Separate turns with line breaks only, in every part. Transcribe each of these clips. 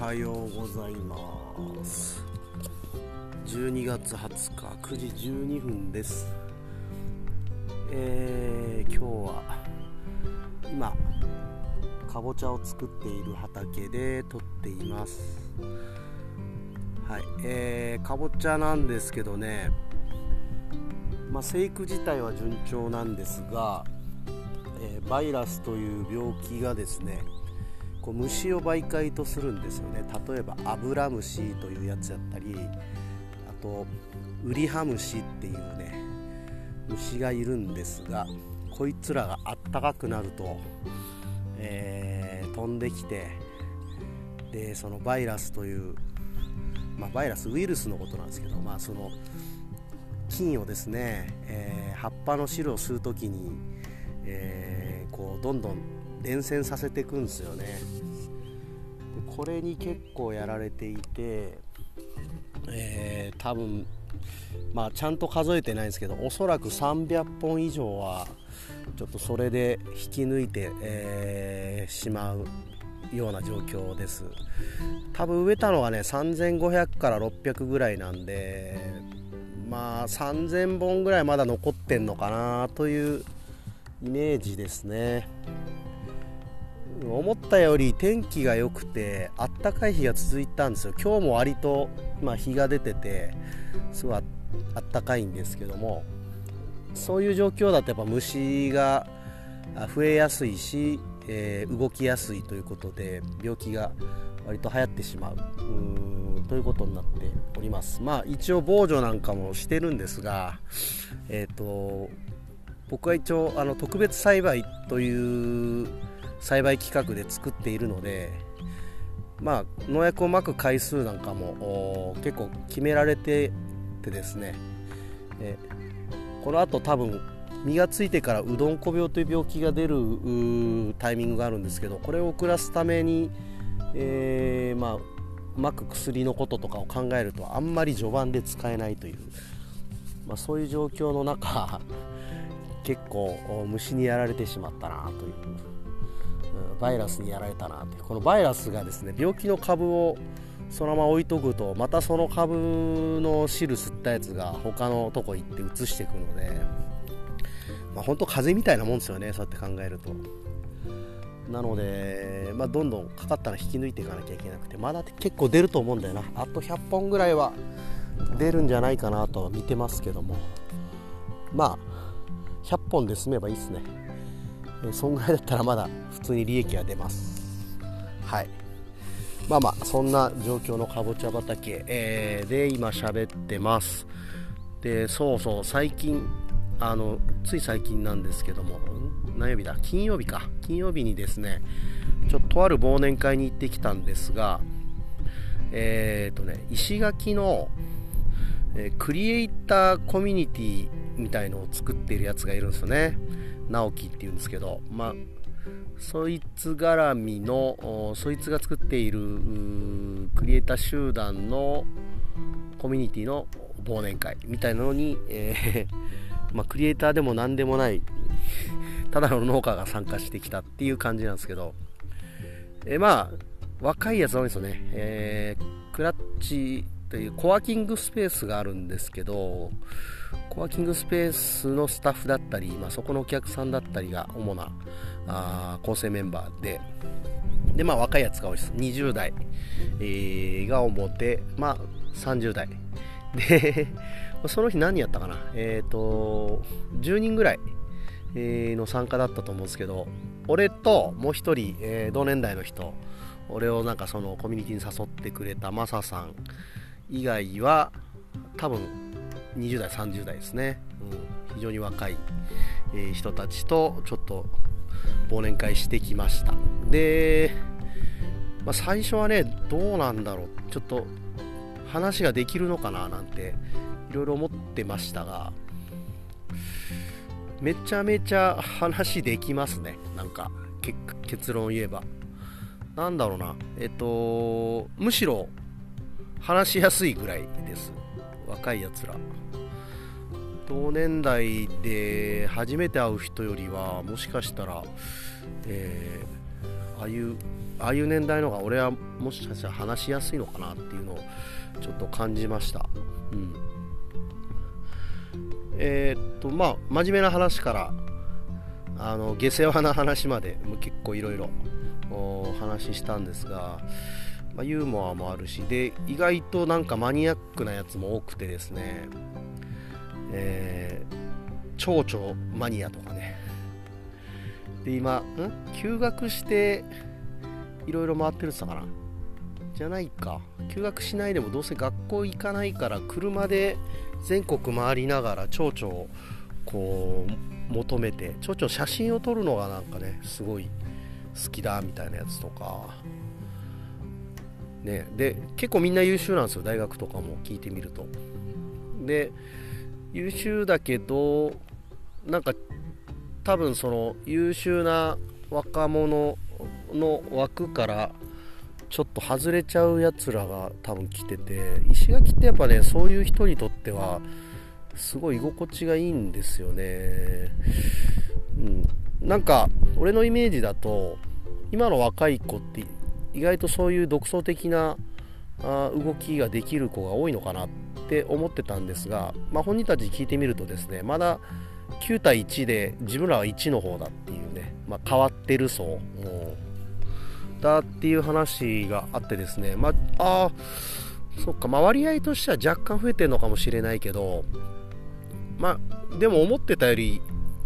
はようございます。12月20日9時12分です。えー、今日は今かぼちゃを作っている畑で撮っています。はいえー、かぼちゃなんですけどね。まあ、生育自体は順調なんですが、えー、バイラスという病気がですねこう虫を媒介とするんですよね。例えばアブラムシというやつやったりあとウリハムシっていうね虫がいるんですがこいつらがあったかくなると、えー、飛んできてでそのバイラスという、まあ、バイラスウイルスのことなんですけど、まあ、その菌をですね、えー、葉っぱの汁を吸う時に、えー、こうどんどん伝染させていくんですよね。これに結構やられていて、えー、多分まあちゃんと数えてないんですけどおそらく300本以上はちょっとそれで引き抜いて、えー、しまうような状況です。多分植えたのがね3500から600ぐらいなんでまあ3000本ぐらいまだ残ってんのかなというイメージですね。思ったより天気が良くてあったかい日が続いたんですよ。今日も割と、まあ、日が出ててすごいあったかいんですけどもそういう状況だとやっぱ虫が増えやすいし、えー、動きやすいということで病気が割と流行ってしまう。ということになっております。まあ一応防除なんかもしてるんですがえっ、ー、と僕は一応あの特別栽培という栽培規格で作っているのでまあ農薬をまく回数なんかも結構決められててですね。えこのあと多分実がついてからうどんこ病という病気が出るタイミングがあるんですけどこれを遅らすために、えー、まあまく薬のこととかを考えるとあんまり序盤で使えないという、まあ、そういう状況の中結構虫にやられてしまったなという。バイラスにやられたなという。このバイラスがですね病気の株をそのまま置いとくとまたその株の汁吸ったやつが他のとこ行って移していくので、まあ、本当風邪みたいなもんですよねそうやって考えると。なので、まあ、どんどんかかったら引き抜いていかなきゃいけなくてまだ結構出ると思うんだよな。あと100本ぐらいは出るんじゃないかなとは見てますけども。まあ100本で済めばいいですね、そんぐらいだったらまだ普通に利益は出ます。はい。まあまあそんな状況のかぼちゃ畑、えー、で今喋ってます。でそうそう最近あのつい最近なんですけども何曜日だ？金曜日か。金曜日にですねちょっとある忘年会に行ってきたんですがえっ、ー、とね石垣の、えー、クリエイターコミュニティみたいのを作っているやつがいるんですよね。直樹っていうんですけどまあそいつ絡みのそいつが作っているクリエイター集団のコミュニティの忘年会みたいなのに、えー、まあ、クリエイターでも何でもないただの農家が参加してきたっていう感じなんですけど、えー、まあ若いやつ多いですよね、えー、クラッチというコワーキングスペースがあるんですけどコワーキングスペースのスタッフだったり、まあ、そこのお客さんだったりが主なあ構成メンバーでで、まあ、若いやつが多いです。20代、えー、が主で、まあ、30代。で その日何やったかな。えっ、ー、と10人ぐらいの参加だったと思うんですけど俺ともう一人、えー、同年代の人俺をなんかそのコミュニティに誘ってくれたマサさん以外は多分20代30代ですね、うん、非常に若い、えー、人たちとちょっと忘年会してきました。で、まあ、最初はねどうなんだろう。ちょっと話ができるのかななんていろいろ思ってましたがめちゃめちゃ話できますね。なんか結論言えば。なんだろうな。えっとむしろ話しやすいぐらいです。若いやつら。同年代で初めて会う人よりはもしかしたら、えー、ああいうああいう年代の方が俺はもしかしたら話しやすいのかなっていうのをちょっと感じました。うん、えー、っとまあ真面目な話からあの下世話な話まで結構いろいろお話ししたんですが、まあ、ユーモアもあるしで意外となんかマニアックなやつも多くてですね、えー、蝶々マニアとかね。で今ん？休学していろいろ回ってるって言ったかな。じゃないか。休学しないでもどうせ学校行かないから車で全国回りながら蝶々をこう求めて蝶々写真を撮るのがなんかねすごい好きだみたいなやつとか。ね。で結構みんな優秀なんですよ大学とかも聞いてみると。で優秀だけどなんか多分その優秀な若者の枠からちょっと外れちゃうやつらが多分来てて石垣ってやっぱねそういう人にとってはすごい居心地がいいんですよね、うん、なんか俺のイメージだと今の若い子って意外とそういう独創的なあ動きができる子が多いのかなって思ってたんですが、まあ、本人たち聞いてみるとですねまだ9対1で自分らは1の方だっていうね、まあ、変わってる層だっていう話があってですね、まあ、あそっか、まあ、割合としては若干増えてるのかもしれないけど、まあ、でも思ってたより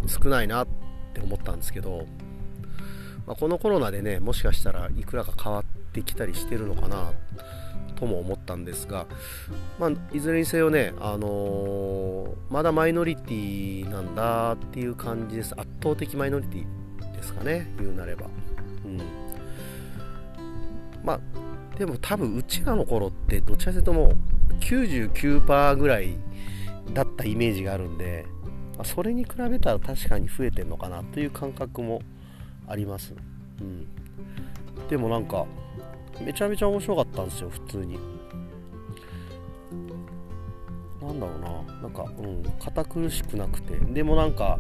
少ないなって思ったんですけど、まあ、このコロナでね、もしかしたらいくらか変わってきたりしてるのかなとも思ったんですが、まあ、いずれにせよね、あのー、まだマイノリティなんだっていう感じです。圧倒的マイノリティですかね、言うなれば。うんまあでも多分うちらの頃ってどちらかというともう99%ぐらいだったイメージがあるんで、ま、それに比べたら確かに増えてるのかなという感覚もあります、うん、でもなんかめちゃめちゃ面白かったんですよ普通に。なんだろうな。なんかうん堅苦しくなくて。でもなんか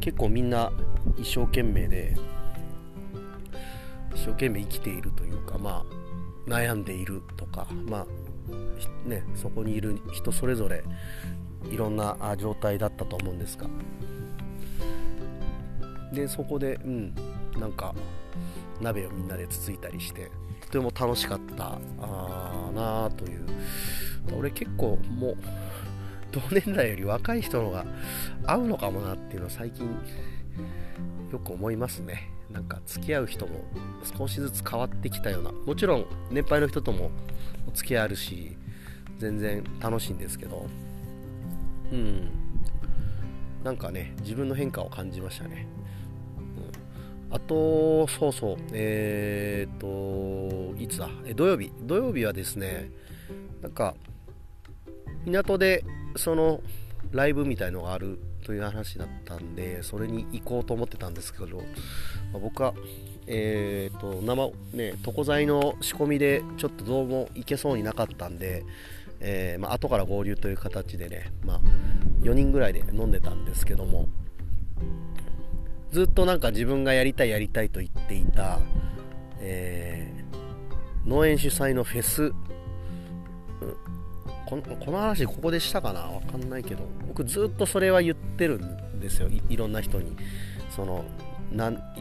結構みんな一生懸命で一生懸命生きているというか、まあ、悩んでいるとか、まあね、そこにいる人それぞれいろんな状態だったと思うんですが。でそこでうんなんか鍋をみんなでつついたりしてとても楽しかったあなという。俺結構もう同年代より若い人のが合うのかもなっていうのは最近よく思いますね。なんか付き合う人も少しずつ変わってきたような。もちろん年配の人ともお付き合いあるし全然楽しいんですけど。うん。なんかね自分の変化を感じましたね、あとそうそうえー、っといつだ？土曜日。土曜日はですねなんか港でそのライブみたいのがあるという話だったんでそれに行こうと思ってたんですけど、まあ、僕はえーと、生ね床材の仕込みでちょっとどうも行けそうになかったんで、えーまあ後から合流という形でね、まあ、4人ぐらいで飲んでたんですけどもずっとなんか自分がやりたいやりたいと言っていた、えー、農園主催のフェス。このこの話ここでしたかな？わかんないけど。僕ずっとそれは言ってるんですよ。いろんな人に。その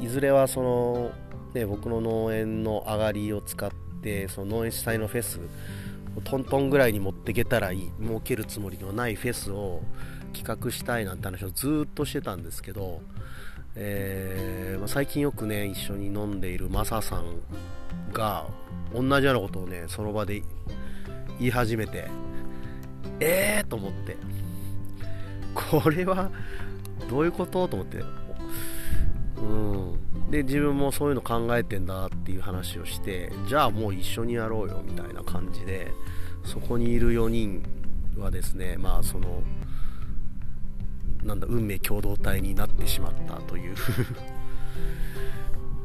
いずれはその、ね、僕の農園の上がりを使ってその農園主催のフェストントンぐらいに持っていけたらいい。儲けるつもりのないフェスを企画したいなんて話をずっとしてたんですけど、えーまあ、最近よくね一緒に飲んでいるマサさんが同じようなことをねその場で言い始めてえーと思って、これはどういうことと思って、うん。で、自分もそういうの考えてんだっていう話をして、じゃあもう一緒にやろうよみたいな感じで、そこにいる4人はですね、まあその、なんだ、運命共同体になってしまったという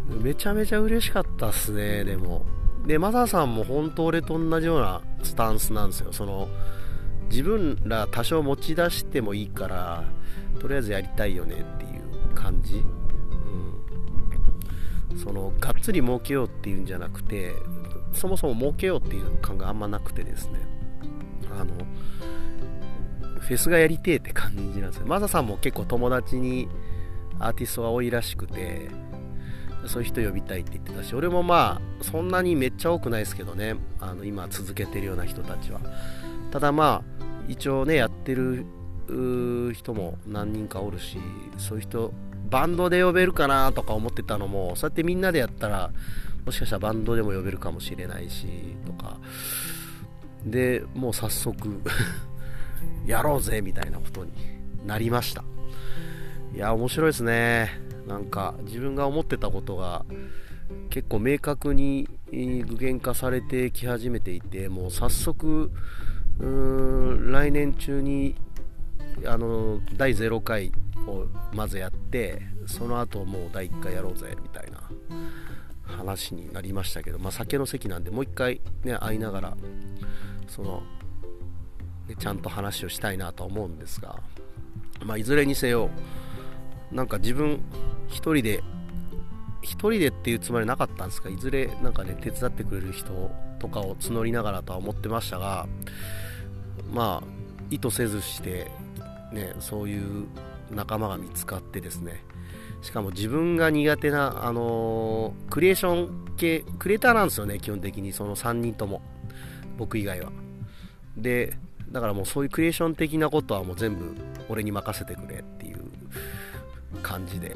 めちゃめちゃ嬉しかったっすね、でも。で、マサさんも本当俺と同じようなスタンスなんですよ。その、自分ら多少持ち出してもいいからとりあえずやりたいよねっていう感じ、そのがっつり儲けようっていうんじゃなくてそもそも儲けようっていう感があんまなくてですねあのフェスがやりてえって感じなんですよ。マサさんも結構友達にアーティストが多いらしくてそういう人呼びたいって言ってたし俺もまあそんなにめっちゃ多くないですけどねあの今続けてるような人たちは。ただまあ一応ねやってる人も何人かおるしそういう人バンドで呼べるかなとか思ってたのもそうやってみんなでやったらもしかしたらバンドでも呼べるかもしれないしとか。でもう早速やろうぜみたいなことになりました。いや面白いですね。なんか自分が思ってたことが結構明確に具現化されてき始めていてもう早速うーん来年中にあの第0回をまずやってその後もう第1回やろうぜみたいな話になりましたけど、まあ、酒の席なんでもう1回ね会いながらその、ね、ちゃんと話をしたいなと思うんですが、まあ、いずれにせよなんか自分1人で1人でっていうつもりはなかったんですがいずれなんかね手伝ってくれる人とかを募りながらとは思ってましたがまあ意図せずしてねそういう仲間が見つかってですねしかも自分が苦手な、あのー、クリエーション系クリエイターなんですよね基本的にその3人とも僕以外は。でだからもうそういうクリエーション的なことはもう全部俺に任せてくれっていう感じで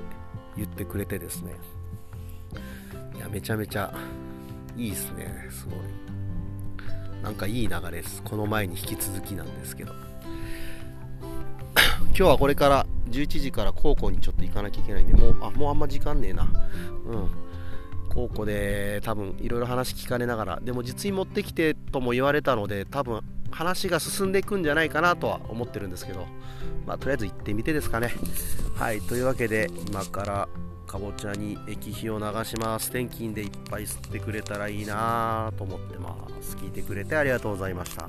言ってくれてですね。いやめちゃめちゃいいですね。すごい。なんかいい流れです。この前に引き続きなんですけど。今日はこれから11時から高校にちょっと行かなきゃいけないんでもうあもうあんま時間ねえな。うん。高校で多分いろいろ話聞かれながらでも実に持ってきてとも言われたので多分話が進んでいくんじゃないかなとは思ってるんですけどまあとりあえず行ってみてですかね。はいというわけで今からかぼちゃに液肥を流します。天気でいっぱい吸ってくれたらいいなと思ってます。聞いてくれてありがとうございました。